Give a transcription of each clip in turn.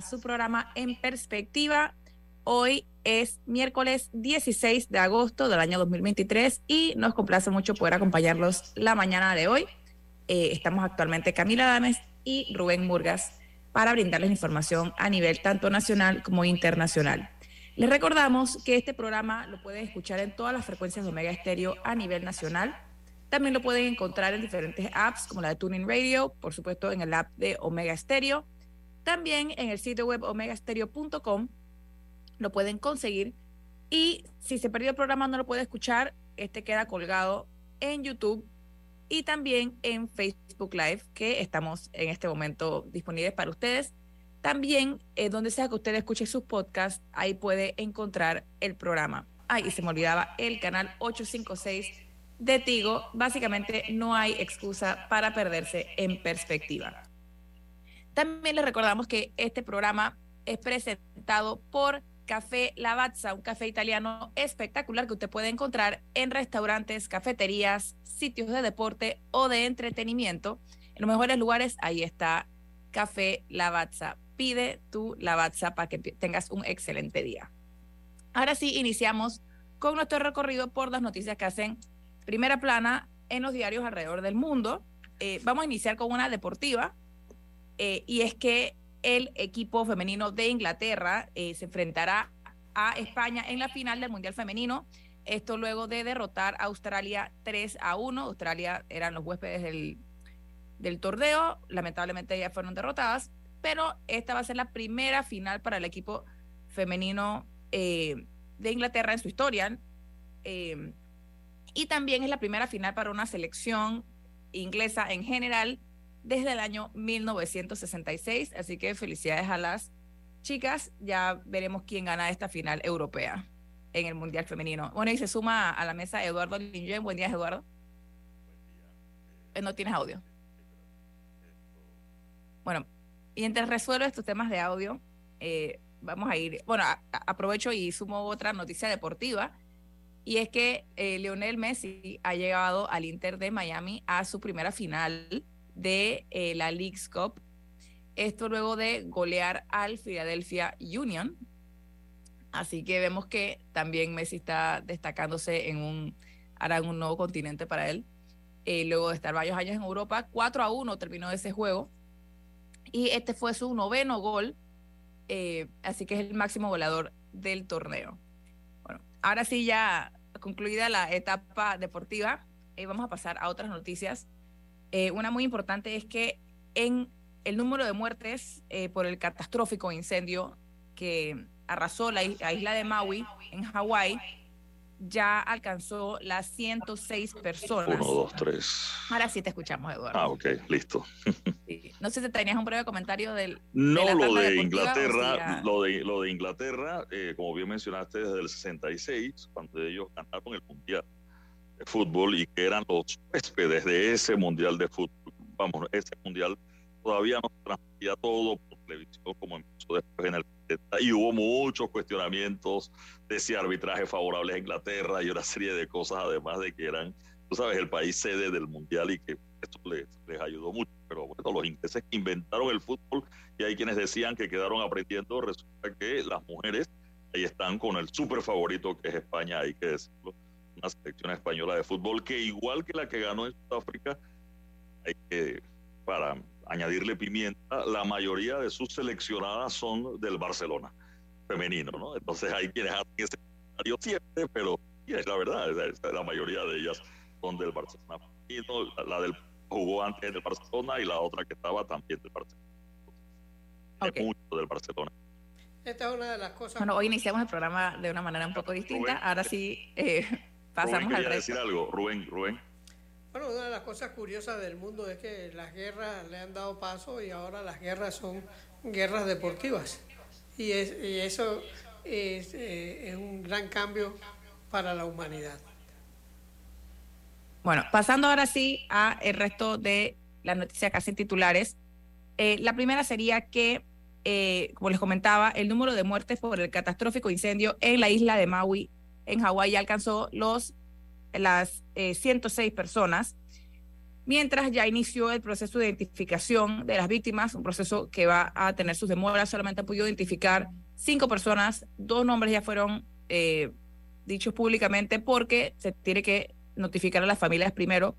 Su programa En Perspectiva. Hoy es miércoles 16 de agosto del año 2023 y nos complace mucho poder acompañarlos la mañana de hoy. Eh, estamos actualmente Camila Dames y Rubén Murgas para brindarles información a nivel tanto nacional como internacional. Les recordamos que este programa lo pueden escuchar en todas las frecuencias de Omega Estéreo a nivel nacional. También lo pueden encontrar en diferentes apps como la de Tuning Radio, por supuesto en el app de Omega Estéreo. También en el sitio web omegastereo.com lo pueden conseguir. Y si se perdió el programa no lo puede escuchar, este queda colgado en YouTube y también en Facebook Live, que estamos en este momento disponibles para ustedes. También, eh, donde sea que usted escuche sus podcasts, ahí puede encontrar el programa. Ay, y se me olvidaba el canal 856 de Tigo. Básicamente, no hay excusa para perderse en perspectiva. También les recordamos que este programa es presentado por Café Lavazza, un café italiano espectacular que usted puede encontrar en restaurantes, cafeterías, sitios de deporte o de entretenimiento. En los mejores lugares, ahí está Café Lavazza. Pide tu Lavazza para que tengas un excelente día. Ahora sí, iniciamos con nuestro recorrido por las noticias que hacen primera plana en los diarios alrededor del mundo. Eh, vamos a iniciar con una deportiva eh, y es que el equipo femenino de Inglaterra eh, se enfrentará a España en la final del Mundial Femenino. Esto luego de derrotar a Australia 3 a 1. Australia eran los huéspedes del, del torneo. Lamentablemente ya fueron derrotadas. Pero esta va a ser la primera final para el equipo femenino eh, de Inglaterra en su historia. Y también es la primera final para una selección inglesa en general desde el año 1966. Así que felicidades a las chicas. Ya veremos quién gana esta final europea en el Mundial Femenino. Bueno, y se suma a la mesa Eduardo Linjen. Buen día, Eduardo. Eh, no tienes audio. Bueno, mientras resuelve estos temas de audio, eh, vamos a ir, bueno, aprovecho y sumo otra noticia deportiva, y es que eh, Lionel Messi ha llegado al Inter de Miami a su primera final de eh, la League's Cup. Esto luego de golear al Philadelphia Union. Así que vemos que también Messi está destacándose en un, en un nuevo continente para él. Eh, luego de estar varios años en Europa, 4 a 1 terminó ese juego. Y este fue su noveno gol. Eh, así que es el máximo goleador del torneo. Bueno, ahora sí ya concluida la etapa deportiva, vamos a pasar a otras noticias. Eh, una muy importante es que en el número de muertes eh, por el catastrófico incendio que arrasó la isla de Maui en Hawái ya alcanzó las 106 personas. Uno, dos, tres. Ahora sí te escuchamos, Eduardo. Ah, ok, listo. No sé si tenías un breve comentario del. No, lo de Inglaterra, lo de, lo de Inglaterra, eh, como bien mencionaste, desde el 66, cuando ellos ganaron el Mundial de fútbol y que eran los huéspedes de ese mundial de fútbol. Vamos, ese mundial todavía no transmitía todo por televisión como empezó después en el y hubo muchos cuestionamientos de si arbitraje favorable a Inglaterra y una serie de cosas, además de que eran, tú sabes, el país sede del mundial y que esto les, les ayudó mucho. Pero bueno, los ingleses inventaron el fútbol y hay quienes decían que quedaron aprendiendo, resulta que las mujeres ahí están con el súper favorito que es España, hay que decirlo una selección española de fútbol que igual que la que ganó en Sudáfrica, hay que, para añadirle pimienta, la mayoría de sus seleccionadas son del Barcelona femenino, ¿no? Entonces hay quienes hacen ese comentario siempre, pero es la verdad, la mayoría de ellas son del Barcelona femenino, la del jugó antes del Barcelona y la otra que estaba también del Barcelona. Okay. mucho del Barcelona. Esta es una de las cosas. Bueno, hoy iniciamos el programa de una manera un poco distinta. Ahora sí eh, pasamos al resto. decir algo, Rubén, Rubén. Bueno, una de las cosas curiosas del mundo es que las guerras le han dado paso y ahora las guerras son guerras deportivas. Y, es, y eso es, eh, es un gran cambio para la humanidad. Bueno, pasando ahora sí a el resto de las noticias casi titulares. Eh, la primera sería que, eh, como les comentaba, el número de muertes por el catastrófico incendio en la isla de Maui, en Hawái, ya alcanzó los, las 106 eh, personas, mientras ya inició el proceso de identificación de las víctimas, un proceso que va a tener sus demoras. Solamente han podido identificar cinco personas, dos nombres ya fueron dichos públicamente porque se tiene que notificar a las familias primero,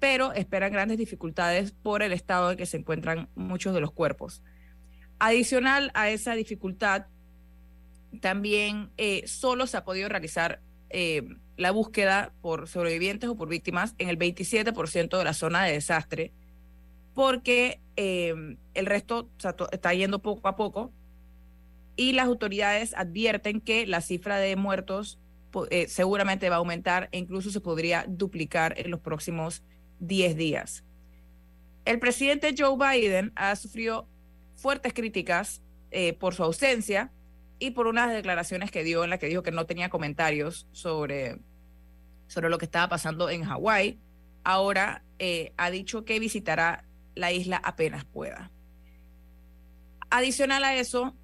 pero esperan grandes dificultades por el estado en que se encuentran muchos de los cuerpos. Adicional a esa dificultad, también eh, solo se ha podido realizar eh, la búsqueda por sobrevivientes o por víctimas en el 27% de la zona de desastre, porque eh, el resto está yendo poco a poco y las autoridades advierten que la cifra de muertos seguramente va a aumentar e incluso se podría duplicar en los próximos 10 días. El presidente Joe Biden ha sufrido fuertes críticas por su ausencia y por unas declaraciones que dio en las que dijo que no tenía comentarios sobre, sobre lo que estaba pasando en Hawái. Ahora eh, ha dicho que visitará la isla apenas pueda. Adicional a eso,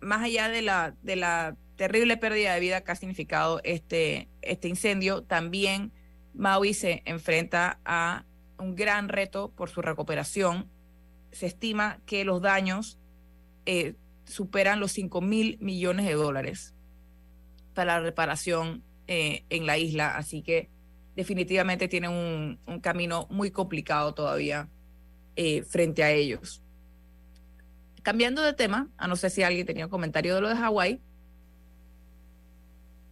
más allá de la, de la terrible pérdida de vida que ha significado este, este incendio. También Maui se enfrenta a un gran reto por su recuperación. Se estima que los daños eh, superan los 5 mil millones de dólares para la reparación eh, en la isla, así que definitivamente tienen un, camino muy complicado todavía eh, frente a ellos. Cambiando de tema, a no sé si alguien tenía un comentario de lo de Hawái,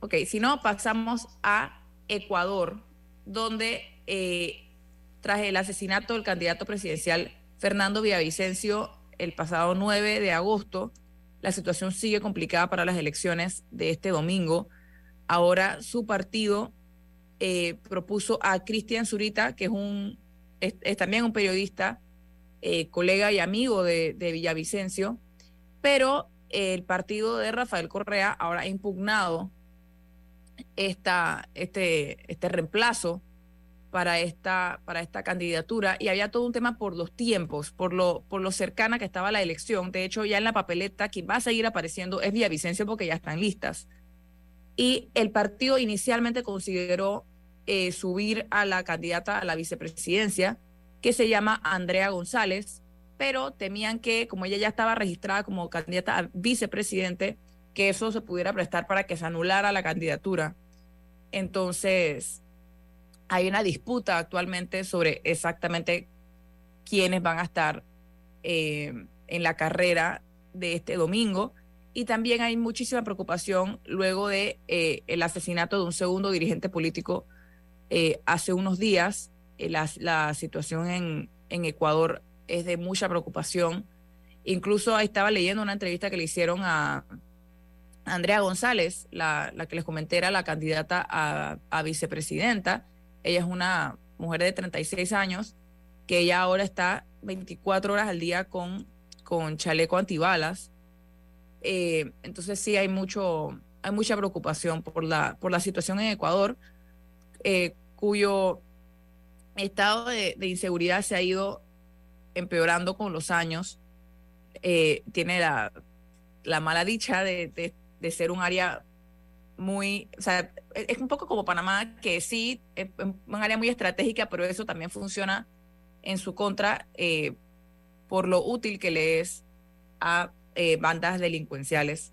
Ok, si no, pasamos a Ecuador, donde eh, tras el asesinato del candidato presidencial Fernando Villavicencio el pasado 9 de agosto, la situación sigue complicada para las elecciones de este domingo. Ahora su partido eh, propuso a Cristian Zurita, que es, un, es, también un periodista, eh, colega y amigo de, de Villavicencio, pero el partido de Rafael Correa ahora ha impugnado esta, este, este reemplazo para esta, para esta candidatura y había todo un tema por los tiempos, por lo, por lo cercana que estaba la elección. De hecho, ya en la papeleta quien va a seguir apareciendo es Villavicencio porque ya están listas. Y el partido inicialmente consideró eh, subir a la candidata a la vicepresidencia, que se llama Andrea González, pero temían que como ella ya estaba registrada como candidata a vicepresidente, que eso se pudiera prestar para que se anulara la candidatura. Entonces, hay una disputa actualmente sobre exactamente quiénes van a estar eh, en la carrera de este domingo. Y también hay muchísima preocupación luego de eh, el asesinato de un segundo dirigente político eh, hace unos días. La, situación en, Ecuador es de mucha preocupación. Incluso estaba leyendo una entrevista que le hicieron a, Andrea González, la, que les comenté, era la candidata a, vicepresidenta. Ella es una mujer de 36 años que ella ahora está 24 horas al día con, con chaleco antibalas. Eh, entonces sí hay mucho, hay mucha preocupación por la, por la situación en Ecuador, eh, cuyo estado de, inseguridad se ha ido empeorando con los años. Eh, tiene la, la mala dicha de, de, de ser un área muy, o sea, e-, es un poco como Panamá, que sí, es un área muy estratégica, pero eso también funciona en su contra eh, por lo útil que le es a eh, bandas delincuenciales,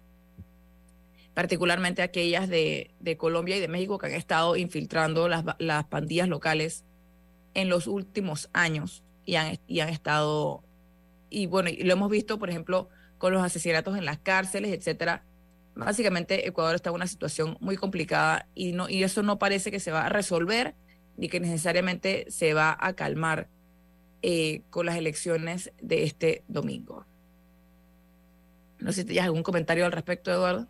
particularmente aquellas de, de, Colombia y de México que han estado infiltrando las, las pandillas locales en los últimos años y han, y han estado, y bueno, y lo hemos visto, por ejemplo, con los asesinatos en las cárceles, etcétera. Básicamente, Ecuador está en una situación muy complicada y, no, y eso no parece que se va a resolver ni que necesariamente se va a calmar eh, con las elecciones de este domingo. No sé si tienes algún comentario al respecto, Eduardo.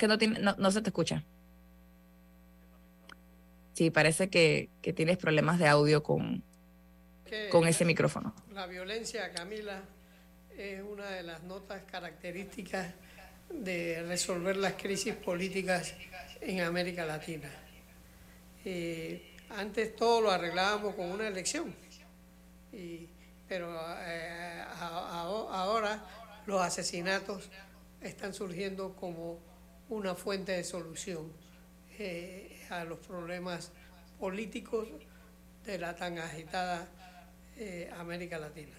Que no, tiene, no, se te escucha. Sí, parece que, que tienes problemas de audio con, con ese micrófono. La violencia, Camila, es una de las notas características de resolver las crisis políticas en América Latina. Eh, antes todo lo arreglábamos con una elección, pero eh, ahora los asesinatos están surgiendo como una fuente de solución eh, a los problemas políticos de la tan agitada América Latina.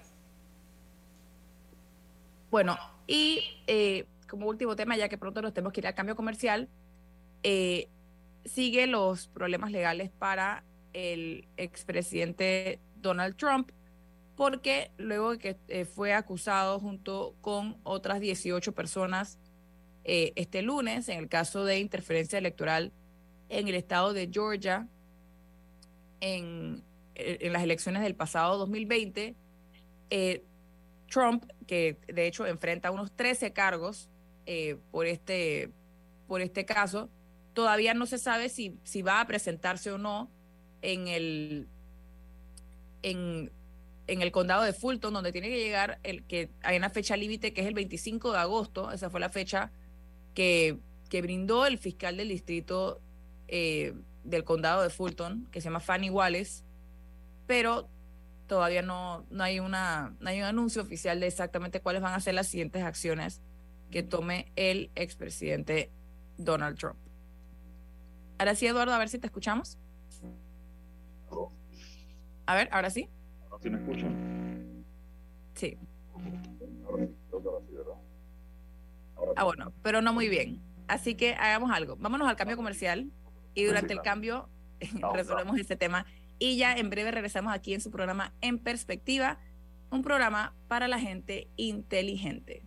Bueno, y como último tema, ya que pronto nos tenemos que ir al cambio comercial, sigue los problemas legales para el expresidente Donald Trump, porque luego de que eh, fue acusado junto con otras 18 personas eh, este lunes en el caso de interferencia electoral en el estado de Georgia eh, en las elecciones del pasado 2020, Trump, que de hecho enfrenta unos 13 cargos por, este, por este caso, todavía no se sabe si, si va a presentarse o no en el, en, en el condado de Fulton, donde tiene que llegar, el que hay una fecha límite que es el 25 de agosto, esa fue la fecha que, que brindó el fiscal del distrito eh, del condado de Fulton, que se llama Fanny Wallace, pero todavía no, no, hay una, no hay un anuncio oficial de exactamente cuáles van a ser las siguientes acciones que tome el expresidente Donald Trump. Ahora sí, Eduardo, a ver si te escuchamos. A ver, ahora sí. Ahora sí me escuchan. Sí. Ah, bueno, pero no muy bien. Así que hagamos algo. Vámonos al cambio comercial y durante el cambio resolvemos este tema. Y ya en breve regresamos aquí en su programa En Perspectiva, un programa para la gente inteligente.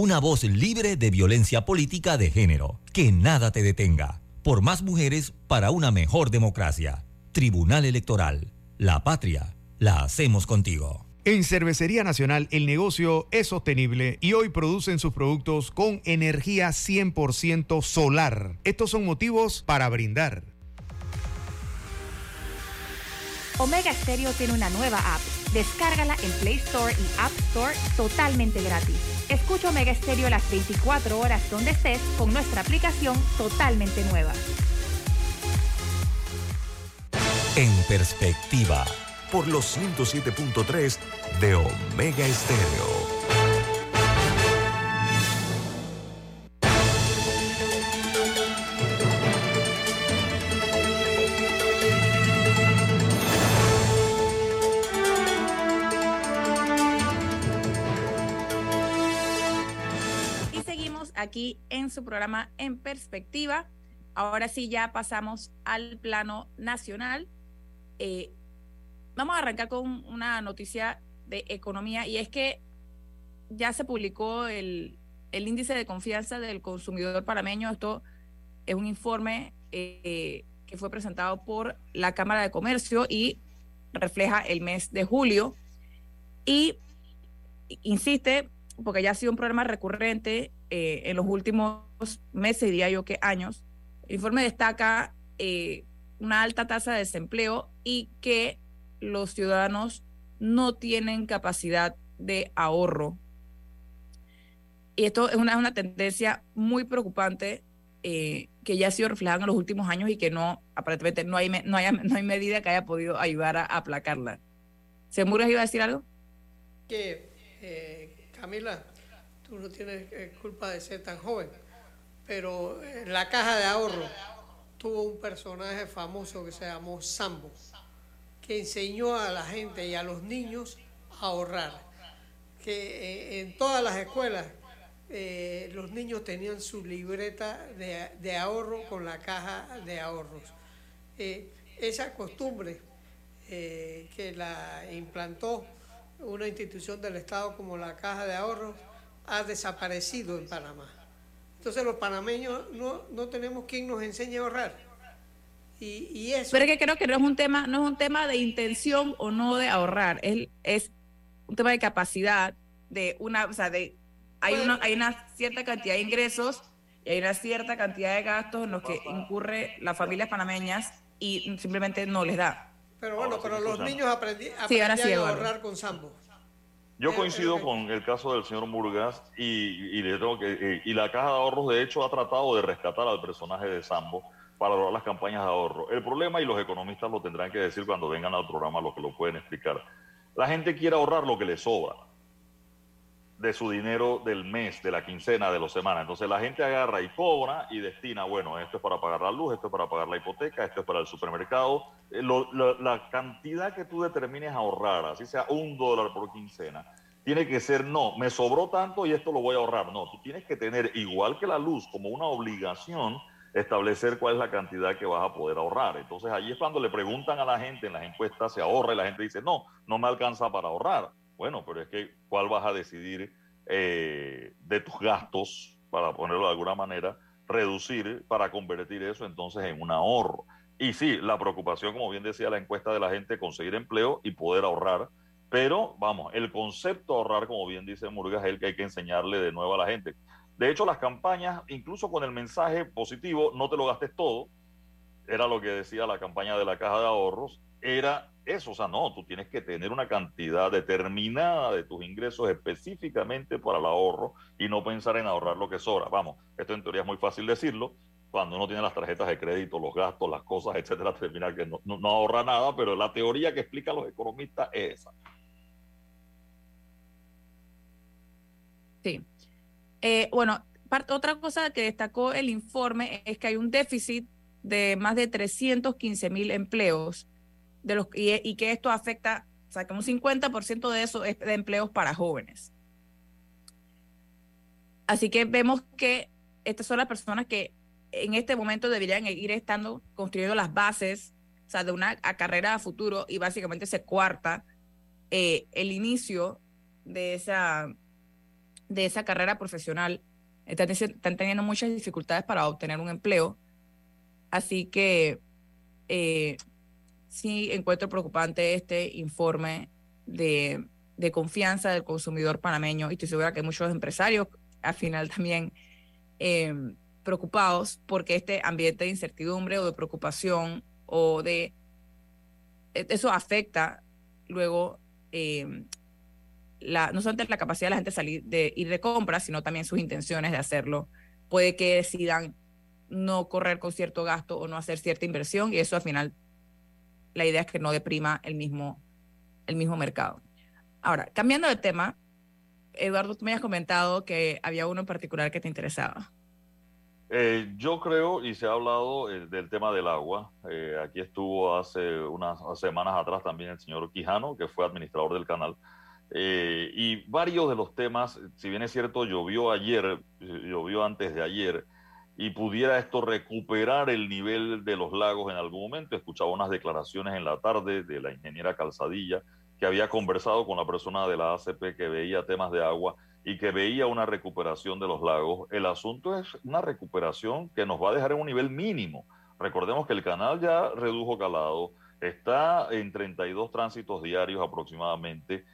Una voz libre de violencia política de género. Que nada te detenga. Por más mujeres para una mejor democracia. Tribunal Electoral. La patria. La hacemos contigo. En Cervecería Nacional el negocio es sostenible y hoy producen sus productos con energía 100% solar. Estos son motivos para brindar. Omega Stereo tiene una nueva app. Descárgala en Play Store y App Store totalmente gratis. Escucha Omega Stereo las 24 horas donde estés con nuestra aplicación totalmente nueva. En perspectiva. Por los 107.3 de Omega Stereo. Aquí en su programa En Perspectiva. Ahora sí, ya pasamos al plano nacional. Eh, vamos a arrancar con una noticia de economía y es que ya se publicó el, el índice de confianza del consumidor parameño. Esto es un informe eh, que fue presentado por la Cámara de Comercio y refleja el mes de julio y insiste, porque ya ha sido un problema recurrente eh, en los últimos meses, diría yo que años, el informe destaca eh, una alta tasa de desempleo y que los ciudadanos no tienen capacidad de ahorro. Y esto es una, una tendencia muy preocupante eh, que ya ha sido reflejada en los últimos años y que no, aparentemente, no hay, no hay, no hay medida que haya podido ayudar a, aplacarla. ¿Se iba a decir algo? Que, Camila, tú no tienes eh, culpa de ser tan joven, pero la caja de ahorro tuvo un personaje famoso que se llamó Sambo, que enseñó a la gente y a los niños a ahorrar. Que en todas las escuelas eh, los niños tenían su libreta de, ahorro con la caja de ahorros. Eh, esa costumbre eh, que la implantó una institución del Estado como la caja de ahorros ha desaparecido en Panamá. Entonces los panameños no, no tenemos quien nos enseñe a ahorrar. Y, eso... Pero es que creo que no es un tema, no es un tema de intención o no de ahorrar, es, es un tema de capacidad, de una, o sea, de hay, una, hay una cierta cantidad de ingresos y hay una cierta cantidad de gastos en los que incurre las familias panameñas y simplemente no les da. Pero bueno, pero los niños aprendí, aprendían a ahorrar con Sambo. Yo coincido con el caso del señor Murgas y, y, le tengo que, eh, y la Caja de Ahorros de hecho ha tratado de rescatar al personaje de Sambo para lograr las campañas de ahorro. El problema, y los economistas lo tendrán que decir cuando vengan al programa, los que lo pueden explicar, la gente quiere ahorrar lo que le sobra de su dinero del mes, de la quincena, de la semana. Entonces la gente agarra y cobra y destina, bueno, esto es para pagar la luz, esto es para pagar la hipoteca, esto es para el supermercado. Eh, la cantidad que tú determines ahorrar, así sea un dólar por quincena, tiene que ser, no, me sobró tanto y esto lo voy a ahorrar. No, tú tienes que tener, igual que la luz, como una obligación, establecer cuál es la cantidad que vas a poder ahorrar. Entonces allí es cuando le preguntan a la gente en las encuestas, se ahorra y la gente dice, no, no me alcanza para ahorrar bueno, pero es que ¿cuál vas a decidir eh, de tus gastos, para ponerlo de alguna manera, reducir para convertir eso entonces en un ahorro? Y sí, la preocupación, como bien decía la encuesta de la gente, conseguir empleo y poder ahorrar. Pero vamos, el concepto de ahorrar, como bien dice Murgas, es el que hay que enseñarle de nuevo a la gente. De hecho, las campañas, incluso con el mensaje positivo, no te lo gastes todo, era lo que decía la campaña de la caja de ahorros, era eso, o sea, no, tú tienes que tener una cantidad determinada de tus ingresos específicamente para el ahorro y no pensar en ahorrar lo que sobra. Vamos, esto en teoría es muy fácil decirlo, cuando uno tiene las tarjetas de crédito, los gastos, las cosas, etcétera, termina que no, no, ahorra nada, pero la teoría que explican los economistas es esa. Sí. Eh, bueno, otra cosa que destacó el informe es que hay un déficit de más de 315 mil empleos y, que esto afecta, o sea, que un 50% de eso es de empleos para jóvenes. Así que vemos que estas son las personas que en este momento deberían ir estando construyendo las bases, o sea, de una carrera a futuro y básicamente se cuarta eh, el inicio de esa, de esa carrera profesional. Están, están, teniendo muchas dificultades para obtener un empleo. Así que eh, sí encuentro preocupante este informe de, confianza del consumidor panameño y estoy segura que muchos empresarios al final también em, preocupados porque este ambiente de incertidumbre o de preocupación o de e, eso afecta luego em, la, no solamente la capacidad de la gente de salir de ir de compras, sino también sus intenciones de hacerlo. Puede que decidan no correr con cierto gasto o no hacer cierta inversión y eso al final la idea es que no deprima el mismo, el mismo mercado. Ahora, cambiando de tema, Eduardo, tú me has comentado que había uno en particular que te interesaba. Eh, yo creo, y se ha hablado eh, del tema del agua, eh, aquí estuvo hace unas semanas atrás también el señor Quijano, que fue administrador del canal, y varios de los temas, si bien es cierto, llovió ayer, llovió antes de ayer, y pudiera esto recuperar el nivel de los lagos en algún momento. Escuchaba unas declaraciones en la tarde de la ingeniera Calzadilla, que había conversado con la persona de la ACP que veía temas de agua y que veía una recuperación de los lagos. El asunto es una recuperación que nos va a dejar en un nivel mínimo. Recordemos que el canal ya redujo calado, está en 32 tránsitos diarios aproximadamente.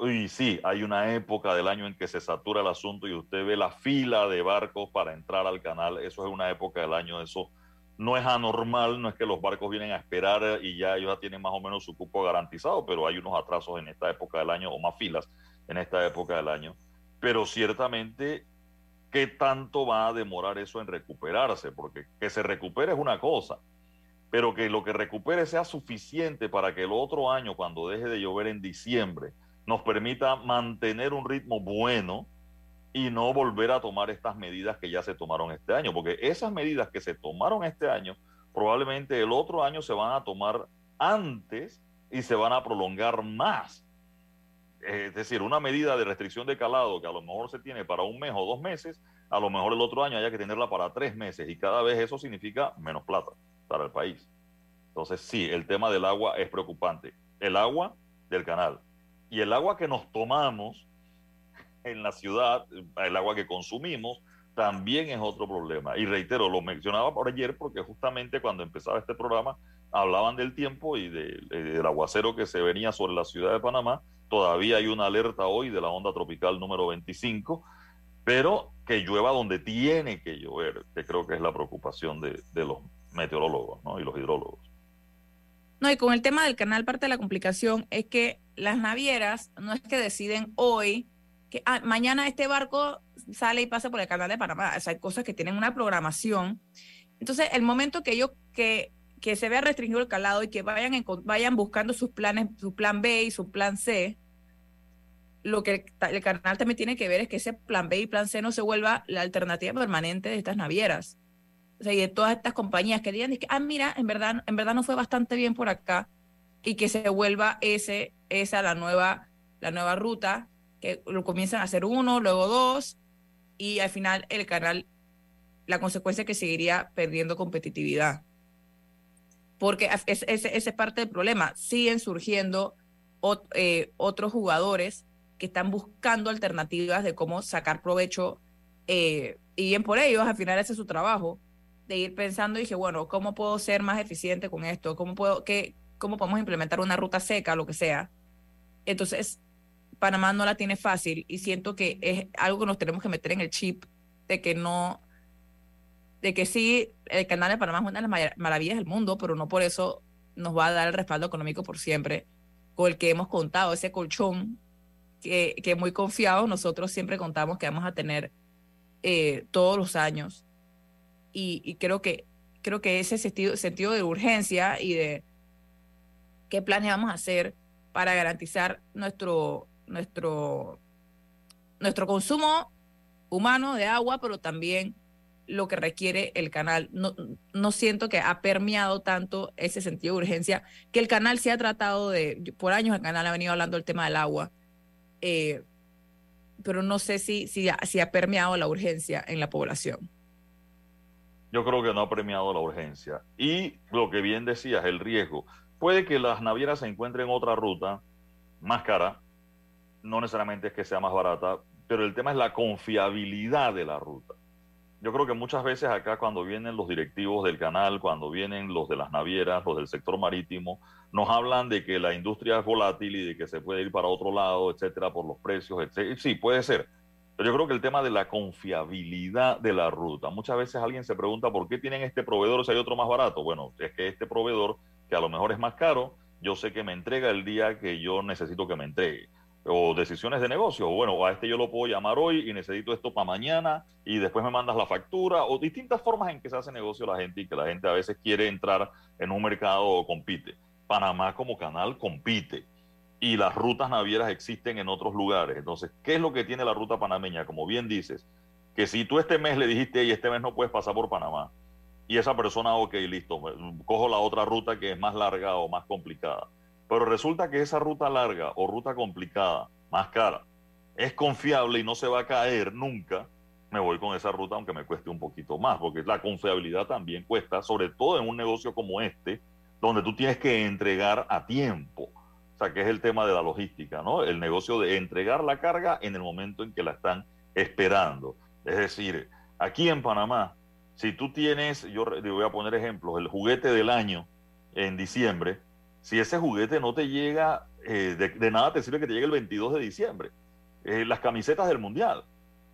Y sí, hay una época del año en que se satura el asunto y usted ve la fila de barcos para entrar al canal. Eso es una época del año, eso no es anormal, no es que los barcos vienen a esperar y ya ellos ya tienen más o menos su cupo garantizado, pero hay unos atrasos en esta época del año o más filas en esta época del año. Pero ciertamente, ¿qué tanto va a demorar eso en recuperarse? Porque que se recupere es una cosa, pero que lo que recupere sea suficiente para que el otro año, cuando deje de llover en diciembre, nos permita mantener un ritmo bueno y no volver a tomar estas medidas que ya se tomaron este año, porque esas medidas que se tomaron este año, probablemente el otro año se van a tomar antes y se van a prolongar más. Es decir, una medida de restricción de calado que a lo mejor se tiene para un mes o dos meses, a lo mejor el otro año haya que tenerla para tres meses y cada vez eso significa menos plata para el país. Entonces, sí, el tema del agua es preocupante. El agua del canal y el agua que nos tomamos en la ciudad, el agua que consumimos, también es otro problema. Y reitero, lo mencionaba por ayer porque justamente cuando empezaba este programa hablaban del tiempo y del aguacero que se venía sobre la ciudad de Panamá. Todavía hay una alerta hoy de la onda tropical número 25, pero que llueva donde tiene que llover, que creo que es la preocupación de, de los meteorólogos ¿no? y los hidrólogos. No, y con el tema del canal, parte de la complicación es que las navieras no es que deciden hoy que ah, mañana este barco sale y pasa por el canal de Panamá. Hay cosas que tienen una programación. Entonces, el momento que ellos, que, que se vea restringido el calado y que vayan, vayan buscando sus planes, su plan B y su plan C, lo que el, canal también tiene que ver es que ese plan B y plan C no se vuelva la alternativa permanente de estas navieras. O sea, y de todas estas compañías que digan, ah, mira, en verdad, en verdad no fue bastante bien por acá, y que se vuelva ese, esa la nueva, la nueva ruta, que lo comienzan a hacer uno, luego dos, y al final el canal, la consecuencia es que seguiría perdiendo competitividad. Porque ese es, parte del problema. Siguen surgiendo eh, otros jugadores que están buscando alternativas de cómo sacar provecho eh, y bien por ellos, al final ese es su trabajo, de ir pensando dije, bueno, ¿cómo puedo ser más eficiente con esto? ¿Cómo, puedo, qué, ¿Cómo podemos implementar una ruta seca, lo que sea? Entonces, Panamá no la tiene fácil y siento que es algo que nos tenemos que meter en el chip de que no, de que sí, el canal de Panamá es una de las maravillas del mundo, pero no por eso nos va a dar el respaldo económico por siempre con el que hemos contado, ese colchón que, que muy confiado nosotros siempre contamos que vamos a tener eh, todos los años. Y, y, creo que creo que ese sentido, sentido de urgencia y de qué planes vamos a hacer para garantizar nuestro, nuestro, nuestro consumo humano de agua, pero también lo que requiere el canal. No, no siento que ha permeado tanto ese sentido de urgencia, que el canal se ha tratado de, por años el canal ha venido hablando del tema del agua, eh, pero no sé si, si, si ha permeado la urgencia en la población. Yo creo que no ha premiado la urgencia. Y lo que bien decías, el riesgo. Puede que las navieras se encuentren otra ruta más cara, no necesariamente es que sea más barata, pero el tema es la confiabilidad de la ruta. Yo creo que muchas veces acá cuando vienen los directivos del canal, cuando vienen los de las navieras, los del sector marítimo, nos hablan de que la industria es volátil y de que se puede ir para otro lado, etcétera, por los precios, etcétera. Sí, puede ser. Pero yo creo que el tema de la confiabilidad de la ruta, muchas veces alguien se pregunta por qué tienen este proveedor si hay otro más barato. Bueno, es que este proveedor, a lo mejor es más caro, yo sé que me entrega el día que yo necesito que me entregue o decisiones de negocio. Bueno, a este yo lo puedo llamar hoy y necesito esto para mañana y después me mandas la factura o distintas formas en que se hace negocio la gente y que la gente a veces quiere entrar en un mercado o compite. Panamá como canal compite y las rutas navieras existen en otros lugares. Entonces, ¿qué es lo que tiene la ruta panameña? Como bien dices, que si tú este mes le dijiste y este mes no puedes pasar por Panamá y esa persona, ok, listo, cojo la otra ruta que es más larga o más complicada pero resulta que esa ruta larga o ruta complicada, más cara, es confiable y no se va a caer nunca, me voy con esa ruta aunque me cueste un poquito más, porque la confiabilidad también cuesta, sobre todo en un negocio como este, donde tú tienes que entregar a tiempo. O sea, que es el tema de la logística, ¿no? El negocio de entregar la carga en el momento en que la están esperando. Es decir, aquí en Panamá, si tú tienes, yo le voy a poner ejemplos, el juguete del año en diciembre, si ese juguete no te llega, eh, de, nada te sirve que te llegue el 22 de diciembre. Eh, las camisetas del Mundial.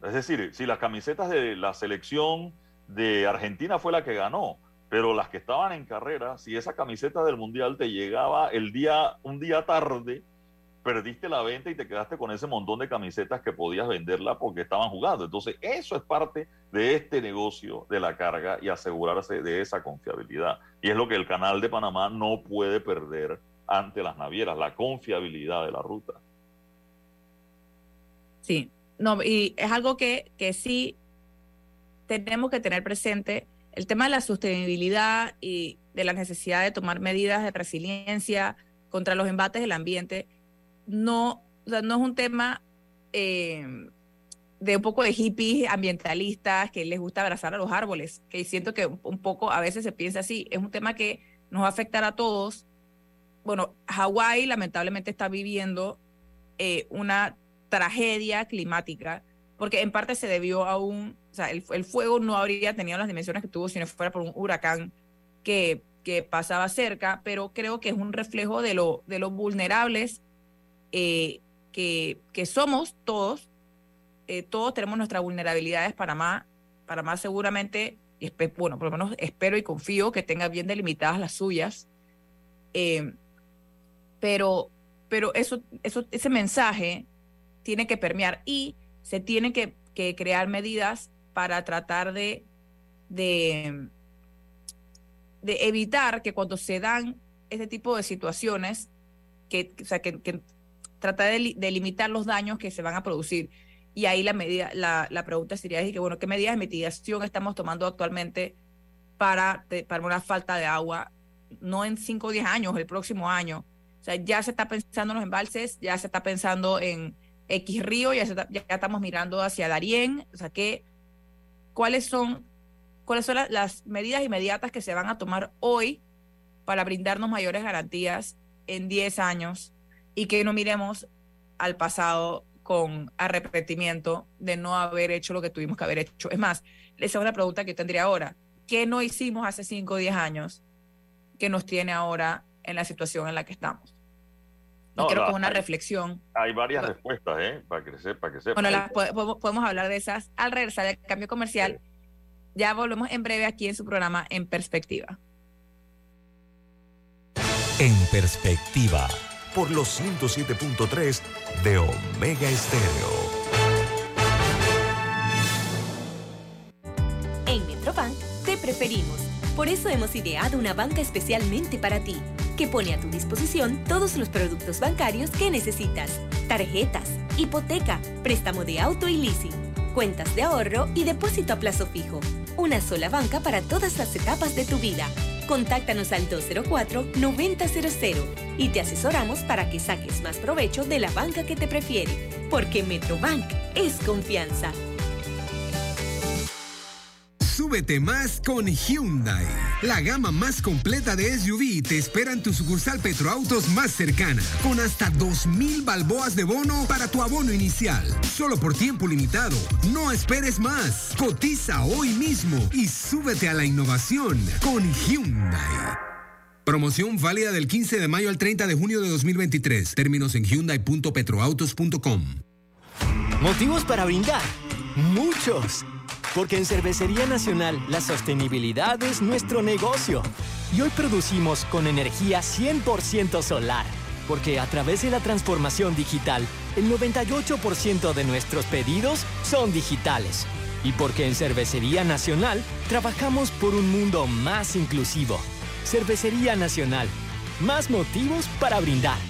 Es decir, si las camisetas de la selección de Argentina fue la que ganó, pero las que estaban en carrera, si esa camiseta del Mundial te llegaba el día, un día tarde, perdiste la venta y te quedaste con ese montón de camisetas que podías venderla porque estaban jugando. Entonces, eso es parte de este negocio de la carga y asegurarse de esa confiabilidad. Y es lo que el canal de Panamá no puede perder ante las navieras, la confiabilidad de la ruta. Sí, no, y es algo que, que sí tenemos que tener presente. El tema de la sostenibilidad y de la necesidad de tomar medidas de resiliencia contra los embates del ambiente no, no es un tema eh, de un poco de hippies ambientalistas que les gusta abrazar a los árboles, que siento que un poco a veces se piensa así, es un tema que nos va a afectar a todos. Bueno, Hawái lamentablemente está viviendo eh, una tragedia climática, porque en parte se debió a un, o sea, el, fuego no habría tenido las dimensiones que tuvo si no fuera por un huracán que, que pasaba cerca, pero creo que es un reflejo de lo, de los vulnerables eh, que, que, somos todos, eh, todos tenemos nuestras vulnerabilidades. Panamá, Panamá seguramente, bueno, por lo menos espero y confío que tenga bien delimitadas las suyas. Eh, pero, pero eso, eso, ese mensaje tiene que permear y se tiene que, que crear medidas para tratar de, de, de, evitar que cuando se dan este tipo de situaciones, que, o sea, que, que tratar de, limitar los daños que se van a producir. Y ahí la, medida, la, la pregunta sería, que, bueno, ¿qué medidas de mitigación estamos tomando actualmente para, para una falta de agua? No en 5 o 10 años, el próximo año. O sea, ya se está pensando en los embalses, ya se está pensando en X Río, ya, ya estamos mirando hacia Darién. O sea, ¿qué, ¿cuáles son, cuáles son las medidas inmediatas que se van a tomar hoy para brindarnos mayores garantías en 10 años y que no miremos al pasado con arrepentimiento de no haber hecho lo que tuvimos que haber hecho. Es más, esa es una pregunta que yo tendría ahora. ¿Qué no hicimos hace 5 o 10 años que nos tiene ahora en la situación en la que estamos? No, creo que una reflexión. Hay varias respuestas, ¿eh? Para que sepa. Que sepa. Bueno, podemos, hablar de esas al regresar del cambio comercial. Ya volvemos en breve aquí en su programa En Perspectiva. En Perspectiva por los 107.3 de Omega Estéreo. En Metrobank te preferimos. Por eso hemos ideado una banca especialmente para ti, que pone a tu disposición todos los productos bancarios que necesitas. Tarjetas, hipoteca, préstamo de auto y leasing, cuentas de ahorro y depósito a plazo fijo. Una sola banca para todas las etapas de tu vida Contáctanos al 204-9000 y te asesoramos para que saques más provecho de la banca que te prefiere, porque Metrobank es confianza. Súbete más con Hyundai. La gama más completa de SUV te espera en tu sucursal Petroautos más cercana, con hasta 2.000 balboas de bono para tu abono inicial. Solo por tiempo limitado. No esperes más. Cotiza hoy mismo y súbete a la innovación con Hyundai. Promoción válida del 15 de mayo al 30 de junio de 2023. Términos en hyundai.petroautos.com. Motivos para brindar. Muchos. Porque en Cervecería Nacional la sostenibilidad es nuestro negocio. Y hoy producimos con energía 100% solar. Porque a través de la transformación digital, el 98% de nuestros pedidos son digitales. Y porque en Cervecería Nacional trabajamos por un mundo más inclusivo. Cervecería Nacional. Más motivos para brindar.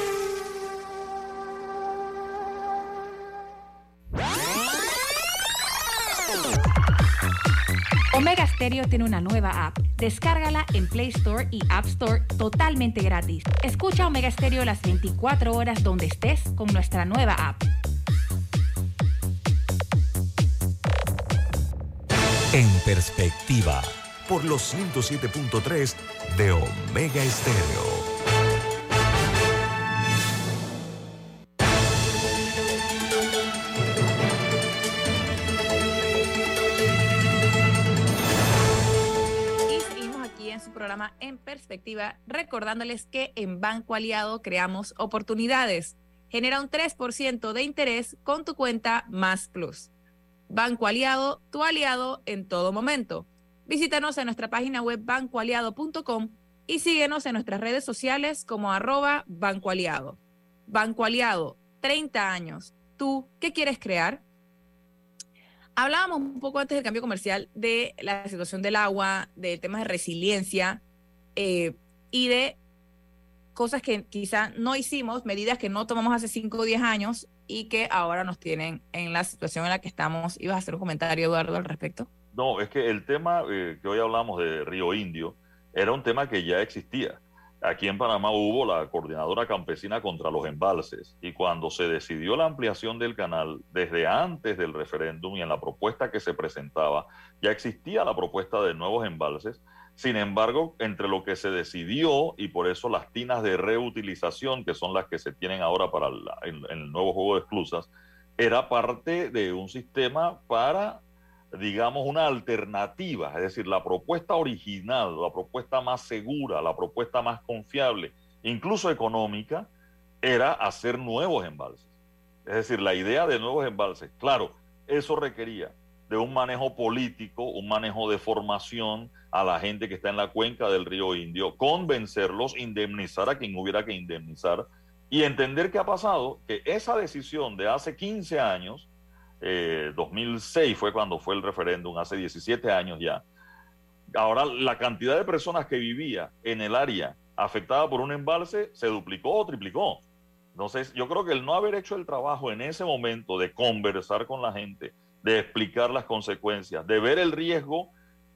Omega Stereo tiene una nueva app. Descárgala en Play Store y App Store totalmente gratis. Escucha Omega Estéreo las 24 horas donde estés con nuestra nueva app. En perspectiva, por los 107.3 de Omega Estéreo. En Perspectiva, recordándoles que en Banco Aliado creamos oportunidades. Genera un 3% de interés con tu cuenta Más Plus. Banco Aliado, tu aliado en todo momento. Visítanos en nuestra página web bancoaliado.com y síguenos en nuestras redes sociales como arroba Banco Aliado. Banco Aliado, 30 años. ¿Tú qué quieres crear? Hablábamos un poco antes del cambio comercial de la situación del agua, de temas de resiliencia eh, y de cosas que quizá no hicimos, medidas que no tomamos hace 5 o 10 años y que ahora nos tienen en la situación en la que estamos. ¿Ibas a hacer un comentario, Eduardo, al respecto? No, es que el tema eh, que hoy hablamos de Río Indio era un tema que ya existía. Aquí en Panamá hubo la coordinadora campesina contra los embalses y cuando se decidió la ampliación del canal, desde antes del referéndum y en la propuesta que se presentaba, ya existía la propuesta de nuevos embalses. Sin embargo, entre lo que se decidió y por eso las tinas de reutilización, que son las que se tienen ahora para el nuevo juego de esclusas, era parte de un sistema para digamos, una alternativa, es decir, la propuesta original, la propuesta más segura, la propuesta más confiable, incluso económica, era hacer nuevos embalses. Es decir, la idea de nuevos embalses, claro, eso requería de un manejo político, un manejo de formación a la gente que está en la cuenca del río Indio, convencerlos, indemnizar a quien hubiera que indemnizar y entender qué ha pasado, que esa decisión de hace 15 años, 2006 eh, fue cuando fue el referéndum, hace 17 años ya. Ahora la cantidad de personas que vivía en el área afectada por un embalse se duplicó o triplicó. Entonces, yo creo que el no haber hecho el trabajo en ese momento de conversar con la gente, de explicar las consecuencias, de ver el riesgo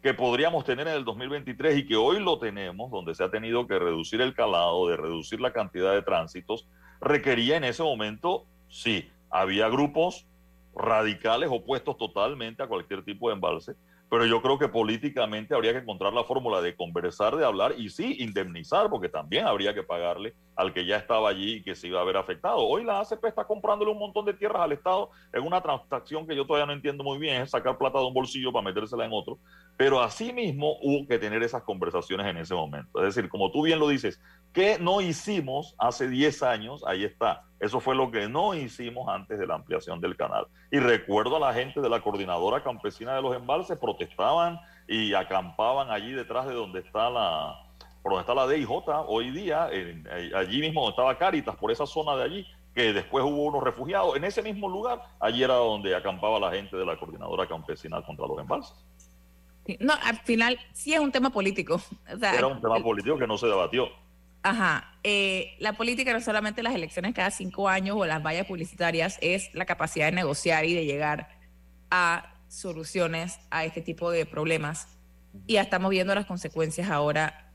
que podríamos tener en el 2023 y que hoy lo tenemos, donde se ha tenido que reducir el calado, de reducir la cantidad de tránsitos, requería en ese momento, sí, había grupos radicales opuestos totalmente a cualquier tipo de embalse, pero yo creo que políticamente habría que encontrar la fórmula de conversar, de hablar y sí, indemnizar, porque también habría que pagarle al que ya estaba allí y que se iba a ver afectado. Hoy la ACP está comprándole un montón de tierras al Estado en una transacción que yo todavía no entiendo muy bien, es sacar plata de un bolsillo para metérsela en otro, pero asimismo hubo que tener esas conversaciones en ese momento. Es decir, como tú bien lo dices, ¿qué no hicimos hace 10 años? Ahí está. Eso fue lo que no hicimos antes de la ampliación del canal. Y recuerdo a la gente de la coordinadora campesina de los embalses, protestaban y acampaban allí detrás de donde está la, por donde está la DIJ hoy día, allí mismo donde estaba Caritas, por esa zona de allí, que después hubo unos refugiados. En ese mismo lugar, allí era donde acampaba la gente de la coordinadora campesina contra los embalses. No, al final sí es un tema político. Era un tema político que no se debatió. Ajá. Eh, la política no solamente las elecciones cada cinco años o las vallas publicitarias, es la capacidad de negociar y de llegar a soluciones a este tipo de problemas. Y ya estamos viendo las consecuencias ahora,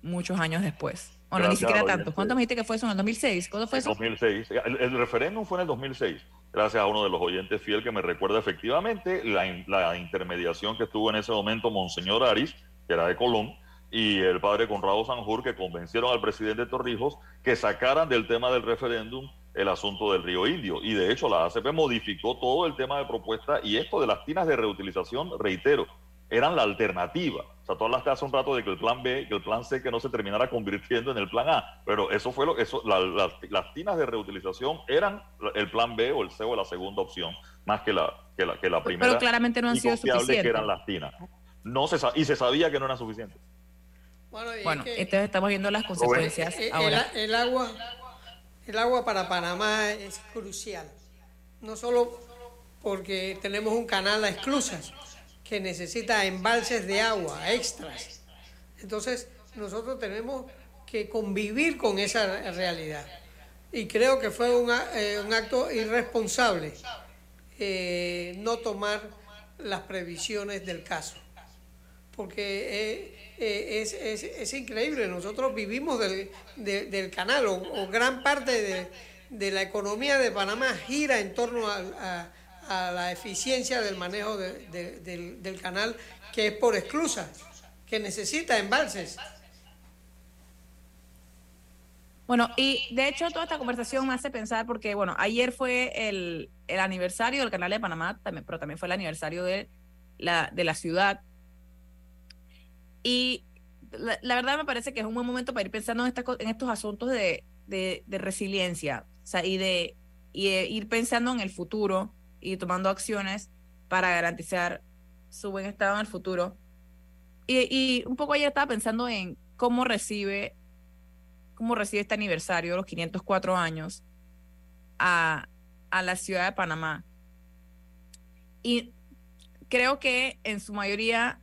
muchos años después. O no, ni siquiera tanto. ¿Cuánto me dijiste que fue eso en el 2006? ¿Cuándo fue eso? 2006. El, el referéndum fue en el 2006 gracias a uno de los oyentes fiel que me recuerda efectivamente la, intermediación que estuvo en ese momento Monseñor Aris, que era de Colón, y el padre Conrado Sanjur, que convencieron al presidente Torrijos que sacaran del tema del referéndum el asunto del río Indio. Y de hecho la ACP modificó todo el tema de propuesta y esto de las tinas de reutilización, reitero, eran la alternativa. O sea, tú hablaste hace un rato de que el plan B, que el plan C, que no se terminara convirtiendo en el plan A. Pero eso fue lo eso, las tinas de reutilización eran el plan B o el C o la segunda opción, más que la, que la, que la primera. Pero claramente no han sido suficientes. que eran las tinas. No se, y se sabía que no eran suficientes. Bueno, entonces estamos viendo las consecuencias el, ahora. El, agua, el agua para Panamá es crucial. No solo porque tenemos un canal a esclusas, que necesita embalses de agua extras. Entonces, nosotros tenemos que convivir con esa realidad. Y creo que fue un, eh, acto irresponsable eh, no tomar las previsiones del caso. Porque eh, es, increíble, nosotros vivimos del, del canal o, gran parte de, la economía de Panamá gira en torno a a la eficiencia del manejo del, del canal que es por esclusa, que necesita embalses. Bueno, y de hecho toda esta conversación me hace pensar porque, bueno, ayer fue el, el aniversario del Canal de Panamá, también, pero también fue el aniversario de la, de la ciudad. Y la, verdad me parece que es un buen momento para ir pensando en, en estos asuntos de, de, resiliencia y, de, y ir pensando en el futuro y tomando acciones para garantizar su buen estado en el futuro. Y, y un poco ayer estaba pensando en cómo recibe cómo recibe este aniversario, los 504 años, a, a la ciudad de Panamá. Y creo que en su mayoría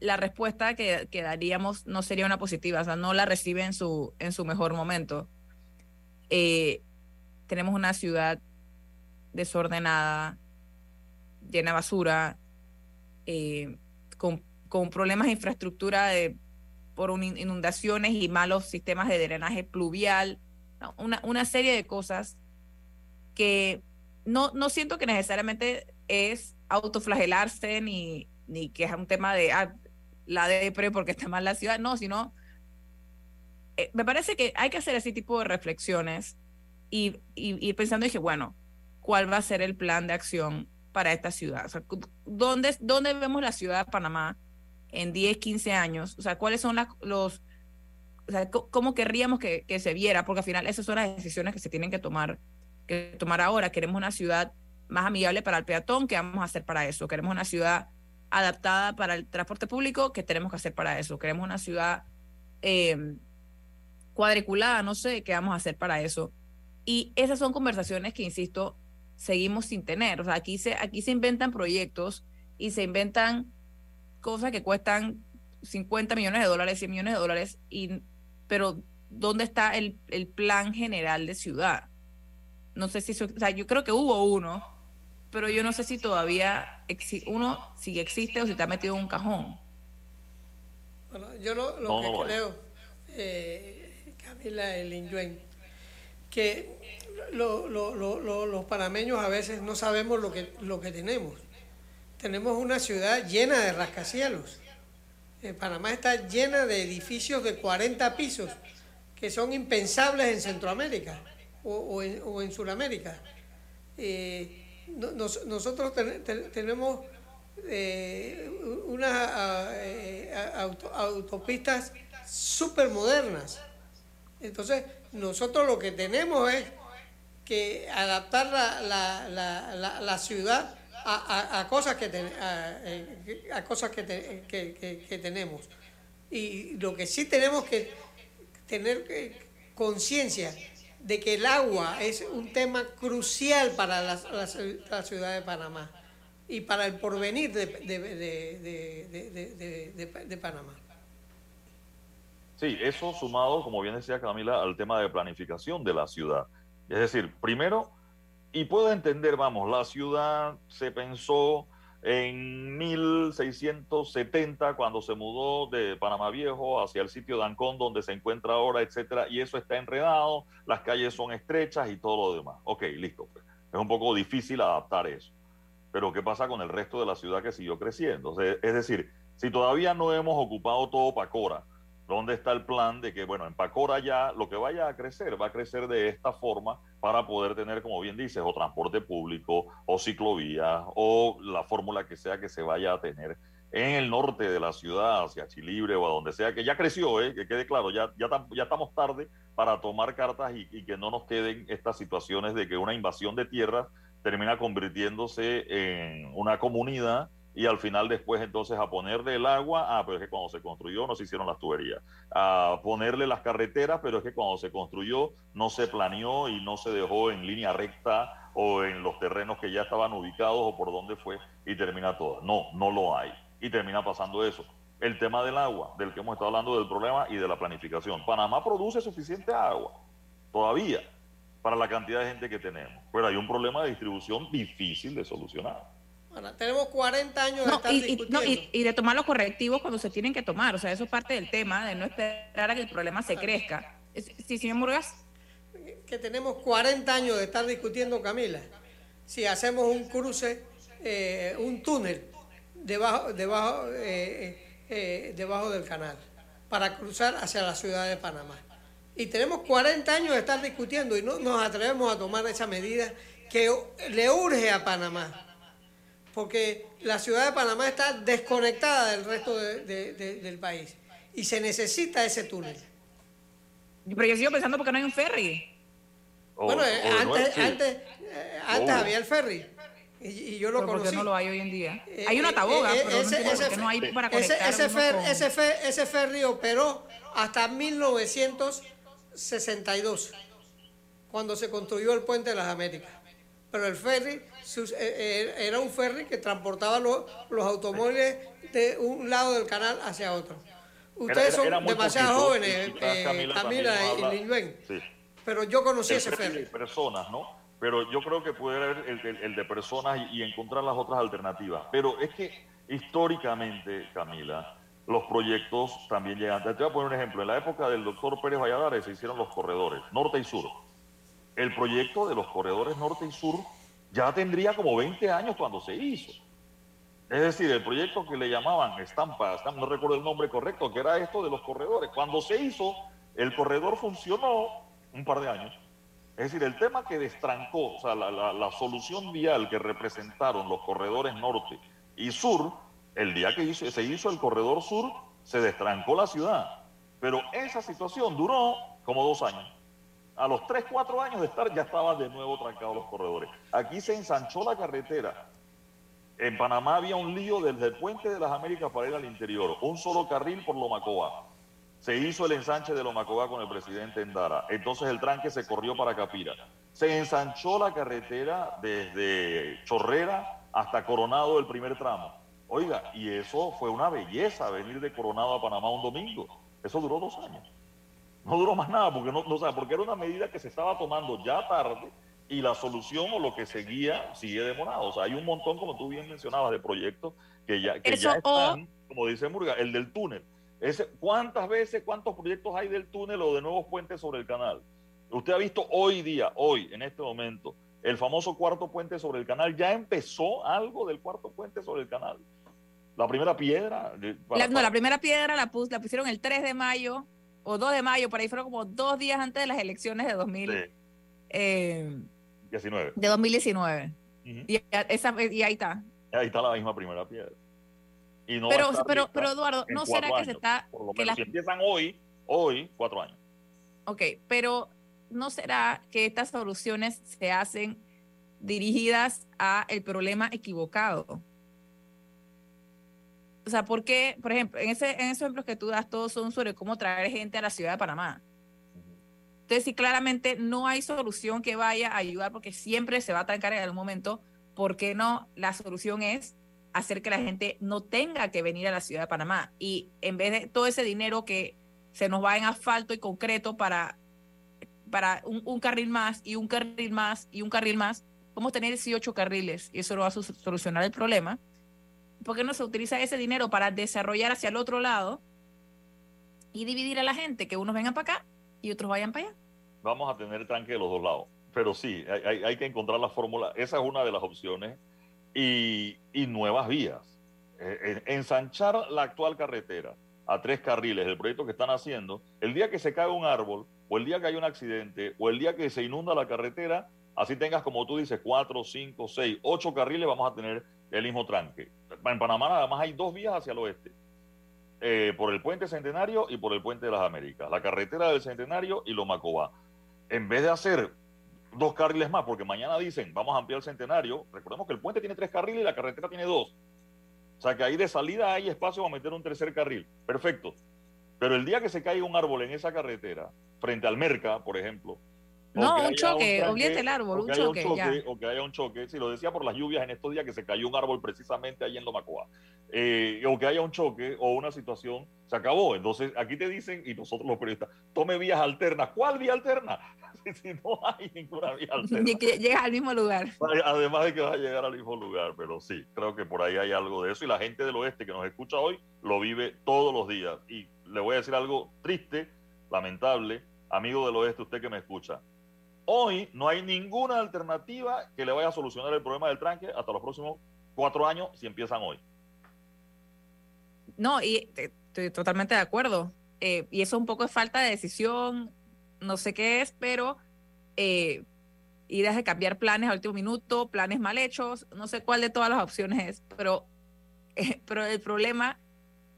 la respuesta que, que, daríamos no sería una positiva, o sea, no la recibe en su, en su mejor momento. Eh, tenemos una ciudad desordenada, llena de basura, eh, con, con problemas de infraestructura de por inundaciones y malos sistemas de drenaje pluvial, una, una serie de cosas que no, no siento que necesariamente es autoflagelarse ni, ni que es un tema de ah, la depre porque está mal la ciudad, no, sino eh, me parece que hay que hacer ese tipo de reflexiones y, y, pensando, dije, bueno, ¿cuál va a ser el plan de acción para esta ciudad? O ¿dónde, ¿Dónde vemos la ciudad de Panamá en 10, 15 años? O sea, ¿cuáles son los... O sea, ¿cómo querríamos que, que se viera? Porque al final esas son las decisiones que se tienen que tomar, que tomar ahora. Queremos una ciudad más amigable para el peatón, ¿qué vamos a hacer para eso? Queremos una ciudad adaptada para el transporte público, ¿qué tenemos que hacer para eso? Queremos una ciudad eh, cuadriculada, no sé qué vamos a hacer para eso. Y esas son conversaciones que, insisto, seguimos sin tener. O sea, aquí se, aquí se inventan proyectos y se inventan cosas que cuestan 50 millones de dólares, 100 millones de dólares, y, pero ¿dónde está el, el plan general de ciudad? No sé si, o sea, yo creo que hubo uno, pero yo no sé si todavía uno si existe o si está metido en un cajón. Bueno, yo lo, que creo, eh, Camila el que los panameños a veces no sabemos lo que, lo que tenemos tenemos una ciudad llena de rascacielos. Eh, Panamá está llena de edificios de 40 pisos que son impensables en Centroamérica o, en, Sudamérica. Eh, nosotros tenemos eh, unas autopistas súper modernas. Entonces, nosotros lo que tenemos es que adaptar la, la, la ciudad a, cosas que, a, a cosas que, que, tenemos. Y lo que sí tenemos que tener conciencia de que el agua es un tema crucial para la, la, ciudad de Panamá y para el porvenir de, de, Panamá. Sí, eso sumado, como bien decía Camila, al tema de planificación de la ciudad. Es decir, primero, y puedo entender, vamos, la ciudad se pensó en 1670 cuando se mudó de Panamá Viejo hacia el sitio de Ancón donde se encuentra ahora, etcétera, y eso está enredado, las calles son estrechas y todo lo demás. Ok, listo. Pues. Es un poco difícil adaptar eso. Pero ¿qué pasa con el resto de la ciudad que siguió creciendo? es decir, si todavía no hemos ocupado todo Pacora, ¿Dónde está el plan de que, bueno, en Pacora ya lo que vaya a crecer va a crecer de esta forma para poder tener, como bien dices, o transporte público, o ciclovía, o la fórmula que sea que se vaya a tener en el norte de la ciudad, hacia Chilibre o a donde sea, que ya creció, ¿eh? que quede claro, ya, ya, ya estamos tarde para tomar cartas y, y, que no nos queden estas situaciones de que una invasión de tierra termina convirtiéndose en una comunidad y al final después entonces a ponerle el agua, ah, pero es que cuando se construyó no se hicieron las tuberías, a ponerle las carreteras, pero es que cuando se construyó no se planeó y no se dejó en línea recta o en los terrenos que ya estaban ubicados o por dónde fue y termina todo. No, no lo hay. Y termina pasando eso. El tema del agua, del que hemos estado hablando del problema y de la planificación. Panamá produce suficiente agua, todavía, para la cantidad de gente que tenemos. Pero hay un problema de distribución difícil de solucionar tenemos 40 años de estar y, discutiendo. y, de tomar los correctivos cuando se tienen que tomar. O sea, eso es parte del tema, de no esperar a que el problema se crezca. Sí, señor Murgas. Que tenemos 40 años de estar discutiendo, Camila. si hacemos un cruce, eh, un túnel debajo, debajo, eh, eh, debajo del canal para cruzar hacia la ciudad de Panamá. Y tenemos 40 años de estar discutiendo y no nos atrevemos a tomar esa medida que le urge a Panamá. Porque la ciudad de Panamá está desconectada del resto del país y se necesita ese túnel. Pero yo sigo pensando porque no hay un ferry. bueno, antes, antes, antes había el ferry. Y, yo lo conocí. ¿Por qué no lo hay hoy en día? Eh, hay una taboga, eh, pero ese, no, hay para conectar ese, ese, ferry operó hasta 1962, cuando se construyó el puente de las Américas. Pero el ferry eh, era un ferry que transportaba los, los automóviles de un lado del canal hacia otro. Ustedes son demasiado jóvenes, Camila, y Liluen. Pero yo conocí ese ferry. personas, ¿no? pero yo creo que puede haber el, de personas y, encontrar las otras alternativas. Pero es que históricamente, Camila, los proyectos también llegan. Te voy a poner un ejemplo. En la época del doctor Pérez Valladares se hicieron los corredores, norte y sur. El proyecto de los corredores norte y sur ya tendría como 20 años cuando se hizo. Es decir, el proyecto que le llamaban estampa, no recuerdo el nombre correcto, que era esto de los corredores. Cuando se hizo, el corredor funcionó un par de años es decir, el tema que destrancó, o sea, la, solución vial que representaron los corredores norte y sur, el día que se hizo el corredor sur, se destrancó la ciudad. Pero esa situación duró como dos años. A los tres, cuatro años de estar ya estaban de nuevo trancados los corredores. Aquí se ensanchó la carretera. En Panamá había un lío desde el puente de las Américas para ir al interior. Un solo carril por Lomacoa se hizo el ensanche de Lomacobá con el presidente Endara. Entonces el tranque se corrió para Capira. Se ensanchó la carretera desde Chorrera hasta Coronado el primer tramo. Oiga, y eso fue una belleza venir de Coronado a Panamá un domingo. Eso duró dos años. No duró más nada porque no, no porque era una medida que se estaba tomando ya tarde y la solución o lo que seguía sigue demorado. O sea, hay un montón, como tú bien mencionabas, de proyectos que ya, que ya están, como dice Murga, el del túnel ¿Cuántas veces, cuántos proyectos hay del túnel o de nuevos puentes sobre el canal? Usted ha visto hoy día, hoy, en este momento, el famoso cuarto puente sobre el canal. ¿Ya empezó algo del cuarto puente sobre el canal? La primera piedra. no, la primera piedra la, la pusieron el 3 de mayo o 2 de mayo, por ahí fueron como dos días antes de las elecciones de 2000. Eh, de 2019. y, esa, y ahí está. Ahí está la misma primera piedra pero, pero, pero Eduardo, ¿no será que se está... que las... si empiezan hoy, hoy, cuatro años. Ok, pero ¿no será que estas soluciones se hacen dirigidas a el problema equivocado? O sea, ¿por qué, por ejemplo, en, ese, en esos ejemplos que tú das, todos son sobre cómo traer gente a la ciudad de Panamá? Entonces, si claramente no hay solución que vaya a ayudar, porque siempre se va a trancar en algún momento, ¿por qué no? La solución es hacer que la gente no tenga que venir a la ciudad de Panamá. Y en vez de todo ese dinero que se nos va en asfalto y concreto para, para un, carril más y un carril más y un carril más, vamos a tener 18 carriles y eso no va a solucionar el problema. ¿Por qué no se utiliza ese dinero para desarrollar hacia el otro lado y dividir a la gente? Que unos vengan para acá y otros vayan para allá. Vamos a tener tranque de los dos lados. Pero sí, hay, hay que encontrar la fórmula. Esa es una de las opciones y, nuevas vías. Eh, ensanchar la actual carretera a tres carriles, el proyecto que están haciendo, el día que se cae un árbol, o el día que hay un accidente, o el día que se inunda la carretera, así tengas, como tú dices, cuatro, cinco, seis, ocho carriles, vamos a tener el mismo tranque. En Panamá nada más hay dos vías hacia el oeste, eh, por el puente Centenario y por el puente de las Américas, la carretera del Centenario y Lomacobá. En vez de hacer dos carriles más, porque mañana dicen, vamos a ampliar el centenario. Recordemos que el puente tiene tres carriles y la carretera tiene dos. O sea que ahí de salida hay espacio para meter un tercer carril. Perfecto. Pero el día que se caiga un árbol en esa carretera, frente al Merca, por ejemplo, no, un choque, olvídate el árbol, un choque, O que haya un choque, si lo decía por las lluvias en estos días que se cayó un árbol precisamente ahí en Lomacoa, eh, o que haya un choque o una situación, se acabó. Entonces, aquí te dicen, y nosotros los periodistas, tome vías alternas. ¿Cuál vía alterna? si, no hay ninguna vía alterna. Llegas al mismo lugar. Además de que vas a llegar al mismo lugar, pero sí, creo que por ahí hay algo de eso. Y la gente del oeste que nos escucha hoy lo vive todos los días. Y le voy a decir algo triste, lamentable, amigo del oeste, usted que me escucha hoy no hay ninguna alternativa que le vaya a solucionar el problema del tranque hasta los próximos cuatro años si empiezan hoy. No, y estoy totalmente de acuerdo. Eh, y eso un poco es falta de decisión, no sé qué es, pero eh, ideas de cambiar planes a último minuto, planes mal hechos, no sé cuál de todas las opciones es, pero, eh, pero el problema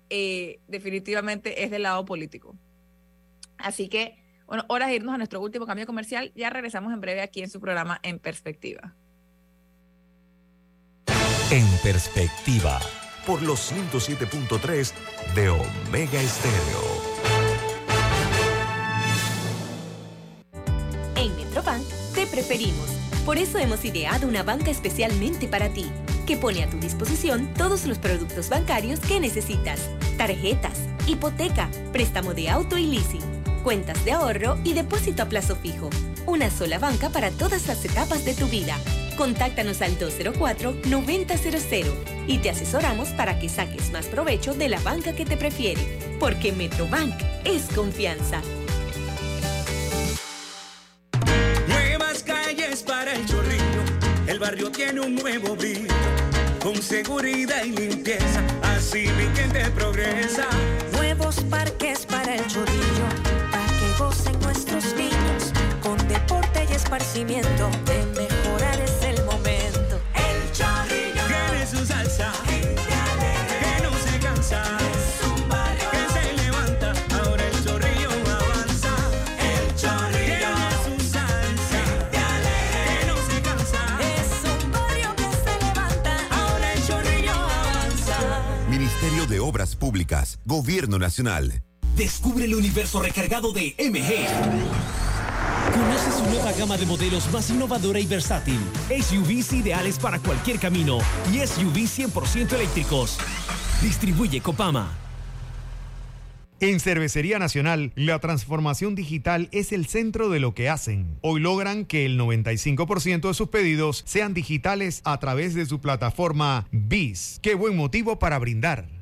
eh, definitivamente es del lado político. Así que, bueno, hora de irnos a nuestro último cambio comercial. Ya regresamos en breve aquí en su programa En Perspectiva. En Perspectiva, por los 107.3 de Omega Estéreo. En Metrobank te preferimos. Por eso hemos ideado una banca especialmente para ti, que pone a tu disposición todos los productos bancarios que necesitas. Tarjetas, hipoteca, préstamo de auto y leasing, cuentas de ahorro y depósito a plazo fijo. Una sola banca para todas las etapas de tu vida. Contáctanos al 204-9000 y te asesoramos para que saques más provecho de la banca que te prefiere. Porque Metrobank es confianza. Nuevas calles para el chorrillo. El barrio tiene un nuevo brillo. Con seguridad y limpieza. Así mi gente progresa. Nuevos parques para el chorrillo, nuestros niños, con deporte y esparcimiento, de mejorar es el momento. El chorrillo tiene su salsa. Que no se cansa. Es un barrio que se levanta. Ahora el chorrillo avanza. El chorrillo tiene su salsa. Que no se cansa. Es un barrio que se levanta, Ahora el chorrillo avanza. Ministerio de Obras Públicas, Gobierno Nacional. Descubre el universo recargado de MG. Conoce su nueva gama de modelos más innovadora y versátil. SUVs ideales para cualquier camino y SUVs 100% eléctricos. Distribuye Copama. En Cervecería Nacional, la transformación digital es el centro de lo que hacen. Hoy logran que el 95% de sus pedidos sean digitales a través de su plataforma BIS. Qué buen motivo para brindar.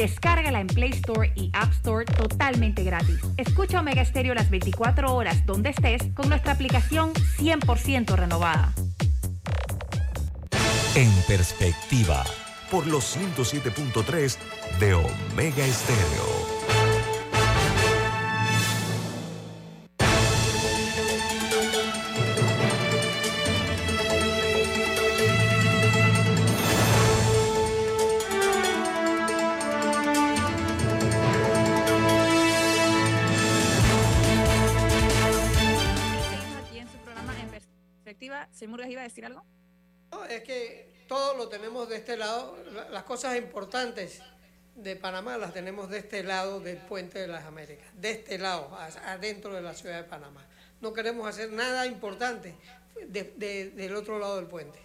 Descárgala en Play Store y App Store totalmente gratis. Escucha Omega Stereo las 24 horas donde estés con nuestra aplicación 100% renovada. En Perspectiva, por los 107.3 de Omega Estéreo. Cosas importantes de Panamá las tenemos de este lado del puente de las Américas, de este lado, adentro de la ciudad de Panamá. No queremos hacer nada importante de- de- del otro lado del puente.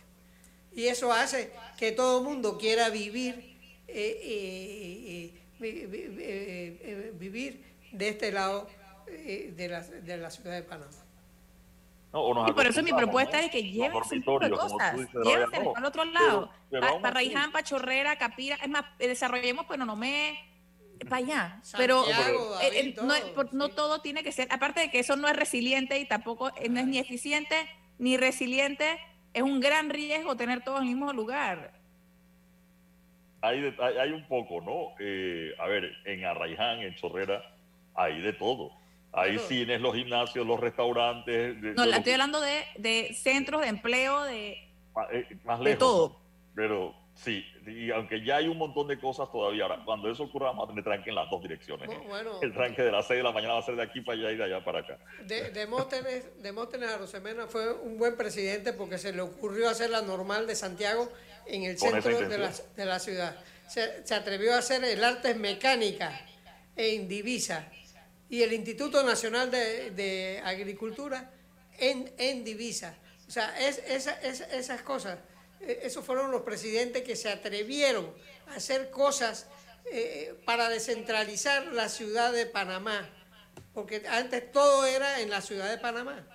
Y eso hace que todo el mundo quiera vivir, eh, eh, eh, vi- vi- vivir de este lado de, la, de la ciudad de Panamá. No, o nos Y por eso mi propuesta ¿no? es que llévense un poco de cosas. Llévense no, para el otro lado. pero Para Raiján, para Chorrera, Capira. Es más, eh, desarrollemos pues, no me para allá. Pero Santiago, eh, eh, David, no, todo, por- no todo tiene que ser. Aparte de que eso no es resiliente y tampoco eh, no es ni eficiente ni resiliente, es un gran riesgo tener todo en el mismo lugar. hay, de- hay, hay un poco, ¿no? Eh, a ver, en Arraiján, en Chorrera, hay de todo. Hay Claro. cines, los gimnasios, los restaurantes. de- No, de la estoy hablando de, de centros de empleo, de eh, más de lejos. todo. Pero sí, y aunque ya hay un montón de cosas todavía, ahora, cuando eso ocurra, vamos a tener tranque en las dos direcciones. ¿eh? Bueno, El tranque de las 6 de la mañana va a ser de aquí para allá y de allá para acá. De- Demóstenes, Demóstenes Arosemena fue un buen presidente porque se le ocurrió hacer la normal de Santiago en el Con centro de la, de la ciudad. Se, se atrevió a hacer el artes mecánica en divisa y el Instituto Nacional de, de Agricultura en, en divisa O sea, es, esa, es- esas cosas, eh, esos fueron los presidentes que se atrevieron a hacer cosas eh, para descentralizar la ciudad de Panamá, porque antes todo era en la ciudad de Panamá.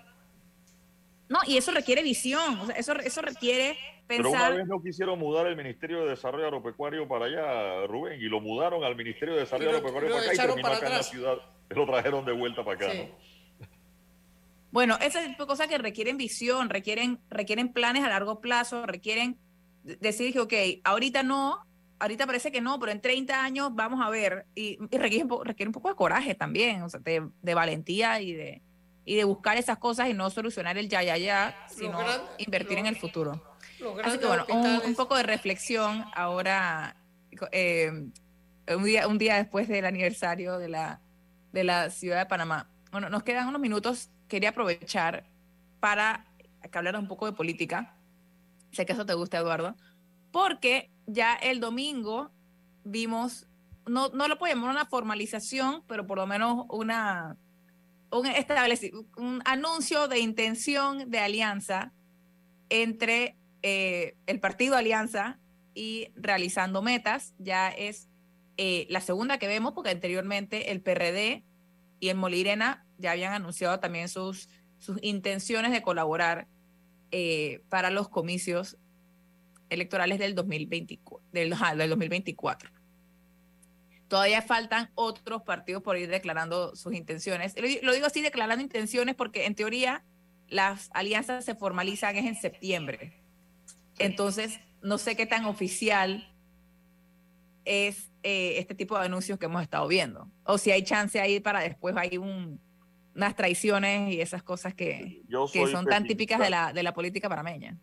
No, y eso requiere visión, o sea, eso, eso requiere Pero una vez no quisieron mudar el Ministerio de Desarrollo Agropecuario para allá, Rubén, y lo mudaron al Ministerio de Desarrollo lo- Agropecuario lo para acá y terminó para acá en la ciudad. Lo trajeron de vuelta para acá. Sí. ¿no? Bueno, tipo de cosas que requieren visión, requieren, requieren planes a largo plazo, requieren de- decir que, ok, ahorita no, ahorita parece que no, pero en 30 años vamos a ver, y, y requiere, un po- requiere un poco de coraje también, o sea, de, de valentía y de, y de buscar esas cosas y no solucionar el ya, ya, ya, sino gran- invertir en el futuro. Así que bueno, un, poco de reflexión ahora, eh, un, día, un día después del aniversario de la, de la ciudad de Panamá. Bueno, nos quedan unos minutos. Quería aprovechar para que hablar un poco de política. Sé que eso te gusta, Eduardo. Porque ya el domingo vimos, no, no lo puedo llamar una formalización, pero por lo menos una, un, un anuncio de intención de alianza entre eh, el partido Alianza y Realizando Metas. Ya es eh, la segunda que vemos, porque anteriormente el PRD y el Molirena ya habían anunciado también sus, sus intenciones de colaborar eh, para los comicios electorales del, 2024, del, ajá, del 2024. Todavía faltan otros partidos por ir declarando sus intenciones. Lo, lo digo así, declarando intenciones, porque en teoría las alianzas se formalizan es en septiembre. Entonces, no sé qué tan oficial es eh, este tipo de anuncios que hemos estado viendo. O si hay chance ahí para después hay un, unas traiciones y esas cosas que, que son tan típicas de la, de la política panameña.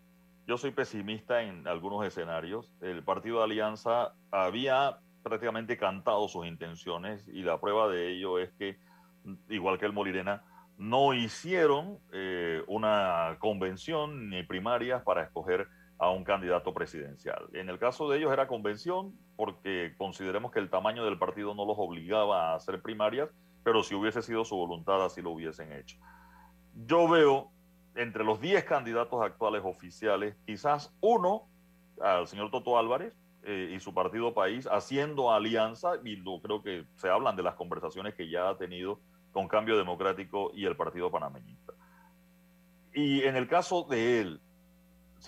Yo soy pesimista en algunos escenarios. El partido de Alianza había prácticamente cantado sus intenciones y la prueba de ello es que, igual que el Molirena, no hicieron eh, una convención ni primarias para escoger a un candidato presidencial. En el caso de ellos era convención porque consideremos que el tamaño del partido no los obligaba a hacer primarias, pero si hubiese sido su voluntad así lo hubiesen hecho. Yo veo entre los 10 candidatos actuales oficiales, quizás uno, al señor Toto Álvarez eh, y su partido país, haciendo alianza, y lo, creo que se hablan de las conversaciones que ya ha tenido con Cambio Democrático y el Partido Panameñista. Y en el caso de él,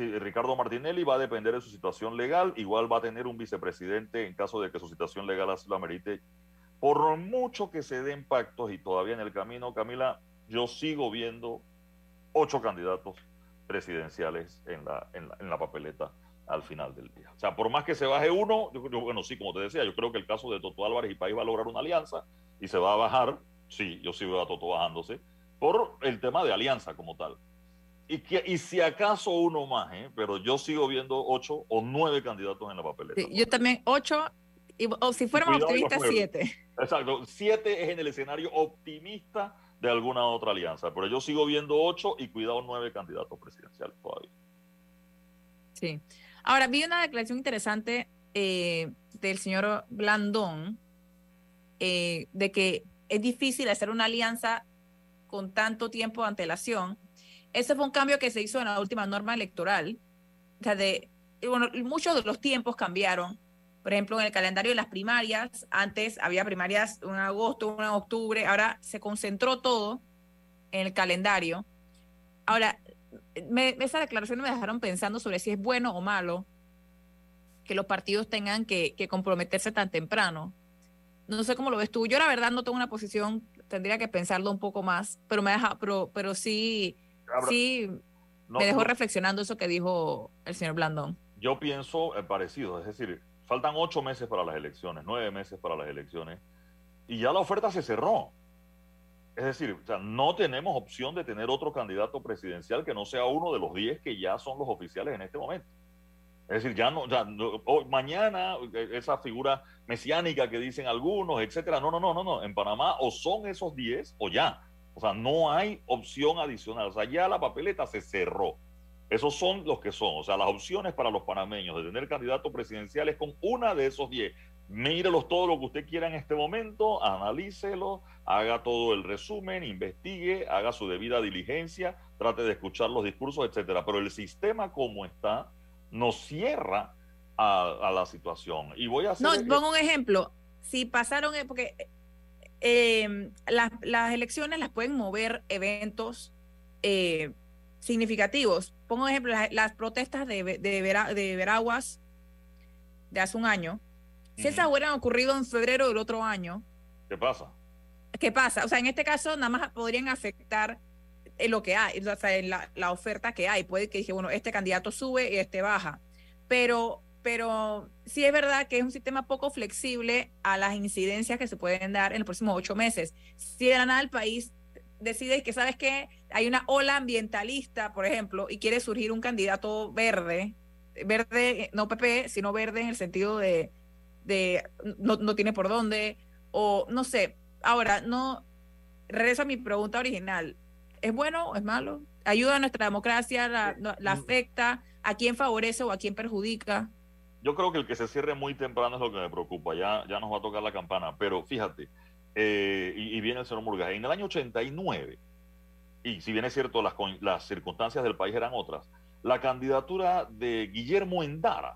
Ricardo Martinelli va a depender de su situación legal, igual va a tener un vicepresidente en caso de que su situación legal así lo amerite. Por mucho que se den pactos y todavía en el camino, Camila, yo sigo viendo ocho candidatos presidenciales en la, en la, papeleta al final del día. O sea, por más que se baje uno, yo, creo- bueno, sí, como te decía, yo creo que el caso de Toto Álvarez y País va a lograr una alianza y se va a bajar, sí, yo sí veo a Toto bajándose, por el tema de alianza como tal. Y, que, y si acaso uno más, ¿eh? pero yo sigo viendo ocho o nueve candidatos en la papeleta. Sí, yo también, ocho, y, o si fuéramos optimistas, siete. Exacto, siete es en el escenario optimista de alguna otra alianza, pero yo sigo viendo ocho y cuidado nueve candidatos presidenciales todavía. Sí. Ahora, vi una declaración interesante eh, del señor Blandón eh, de que es difícil hacer una alianza con tanto tiempo de antelación. Ese fue un cambio que se hizo en la última norma electoral. O sea, de, bueno, muchos de los tiempos cambiaron. Por ejemplo, en el calendario de las primarias, antes había primarias en agosto, en octubre, ahora se concentró todo en el calendario. Ahora, me, esas declaraciones me dejaron pensando sobre si es bueno o malo que los partidos tengan que, comprometerse tan temprano. No sé cómo lo ves tú. Yo la verdad no tengo una posición, tendría que pensarlo un poco más, pero me deja, pero, sí, sí no- me dejó no- reflexionando eso que dijo el señor Blandón. Yo pienso eh, parecido, es decir, faltan ocho meses para las elecciones, nueve meses para las elecciones, y ya la oferta se cerró. Es decir, o sea, no tenemos opción de tener otro candidato presidencial que no sea uno de los diez que ya son los oficiales en este momento. Es decir, ya no, ya no- mañana eh, esa figura mesiánica que dicen algunos, etcétera. No, no, no, no, no. En Panamá o son esos 10 o ya. O sea, no hay opción adicional. O sea, ya la papeleta se cerró. Esos son los que son. O sea, las opciones para los panameños de tener candidatos presidenciales con una de esos 10 mírelos todo lo que usted quiera en este momento, analícelo, haga todo el resumen, investigue, haga su debida diligencia, trate de escuchar los discursos, etcétera. Pero el sistema como está nos cierra a, la situación. Y voy a hacer. No, pongo un ejemplo. Si pasaron, eh, porque eh, las, las, elecciones las pueden mover eventos eh, significativos. Pongo un ejemplo, las, protestas de, de, de Veraguas de hace un año si esas hubieran ocurrido en febrero del otro año. ¿Qué pasa? ¿Qué pasa? O sea, en este caso nada más podrían afectar en lo que hay, o sea, en la, la, oferta que hay. Puede que dije, bueno, este candidato sube y este baja. Pero, pero sí es verdad que es un sistema poco flexible a las incidencias que se pueden dar en los próximos ocho meses. Si de la nada el país decide que, ¿sabes qué? Hay una ola ambientalista, por ejemplo, y quiere surgir un candidato verde, verde, no PP, sino verde en el sentido de de no, no tiene por dónde, o no sé. Ahora, no, regreso a mi pregunta original. ¿Es bueno o es malo? ¿Ayuda a nuestra democracia? ¿La, la afecta? ¿A quién favorece o a quién perjudica? Yo creo que el que se cierre muy temprano es lo que me preocupa. Ya, ya nos va a tocar la campana. Pero fíjate, eh, y, viene el señor Murgas, en el año 89, y si bien es cierto, las, las circunstancias del país eran otras, la candidatura de Guillermo Endara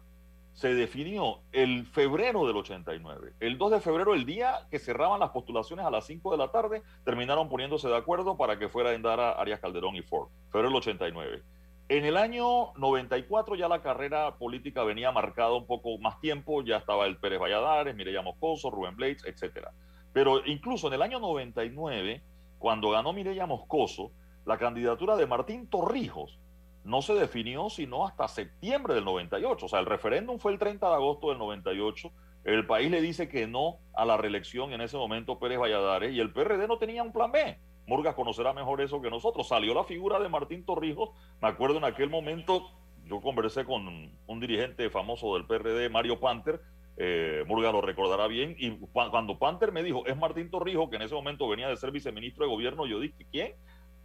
se definió el febrero del 89. El 2 de febrero, el día que cerraban las postulaciones a las 5 de la tarde, terminaron poniéndose de acuerdo para que fuera Endara, Arias Calderón y Ford. Febrero del 89. En el año 94 ya la carrera política venía marcada un poco más tiempo, ya estaba el Pérez Valladares, Mireya Moscoso, Rubén Blades, etc. Pero incluso en el año 99, cuando ganó Mireya Moscoso, la candidatura de Martín Torrijos no se definió sino hasta septiembre del 98. O sea, el referéndum fue el 30 de agosto del 98. El país le dice que no a la reelección en ese momento Pérez Valladares y el PRD no tenía un plan B. Morgas conocerá mejor eso que nosotros. Salió la figura de Martín Torrijos. Me acuerdo en aquel momento, yo conversé con un dirigente famoso del PRD, Mario Panter. Eh, lo recordará bien. Y cuando Panter me dijo, es Martín Torrijos, que en ese momento venía de ser viceministro de gobierno, yo dije, ¿quién?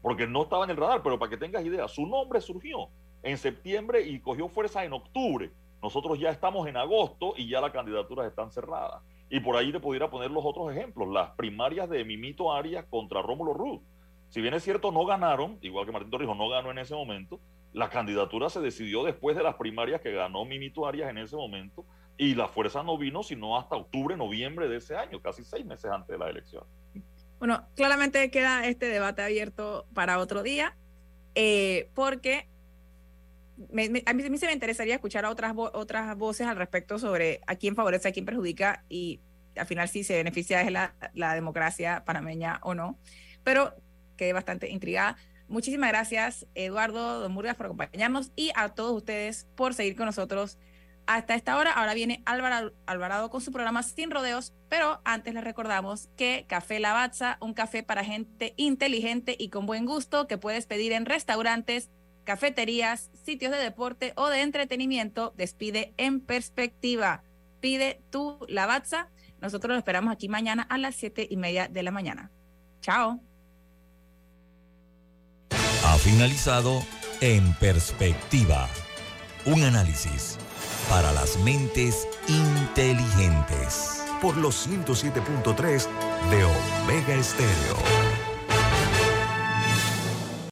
porque no estaba en el radar, pero para que tengas idea, su nombre surgió en septiembre y cogió fuerza en octubre. Nosotros ya estamos en agosto y ya las candidaturas están cerradas. Y por ahí te pudiera poner los otros ejemplos, las primarias de Mimito Arias contra Rómulo Ruz. Si bien es cierto, no ganaron, igual que Martín Torrijos no ganó en ese momento, la candidatura se decidió después de las primarias que ganó Mimito Arias en ese momento y la fuerza no vino sino hasta octubre, noviembre de ese año, casi seis meses antes de la elección. Bueno, claramente queda este debate abierto para otro día, eh, porque a, mí, se me interesaría escuchar a otras, otras voces al respecto sobre a quién favorece, a quién perjudica y al final si se beneficia es la, la democracia panameña o no. Pero quedé bastante intrigada. Muchísimas gracias, Eduardo Don Murgas, por acompañarnos y a todos ustedes por seguir con nosotros hasta esta hora. Ahora viene Álvaro Alvarado con su programa Sin Rodeos, pero antes les recordamos que Café Lavazza, un café para gente inteligente y con buen gusto que puedes pedir en restaurantes, cafeterías, sitios de deporte o de entretenimiento, despide en perspectiva. Pide tu Lavazza. Nosotros lo esperamos aquí mañana a las siete y media de la mañana. Chao. Ha finalizado En Perspectiva. Un análisis para las mentes inteligentes. Por los 107.3 de Omega Estéreo.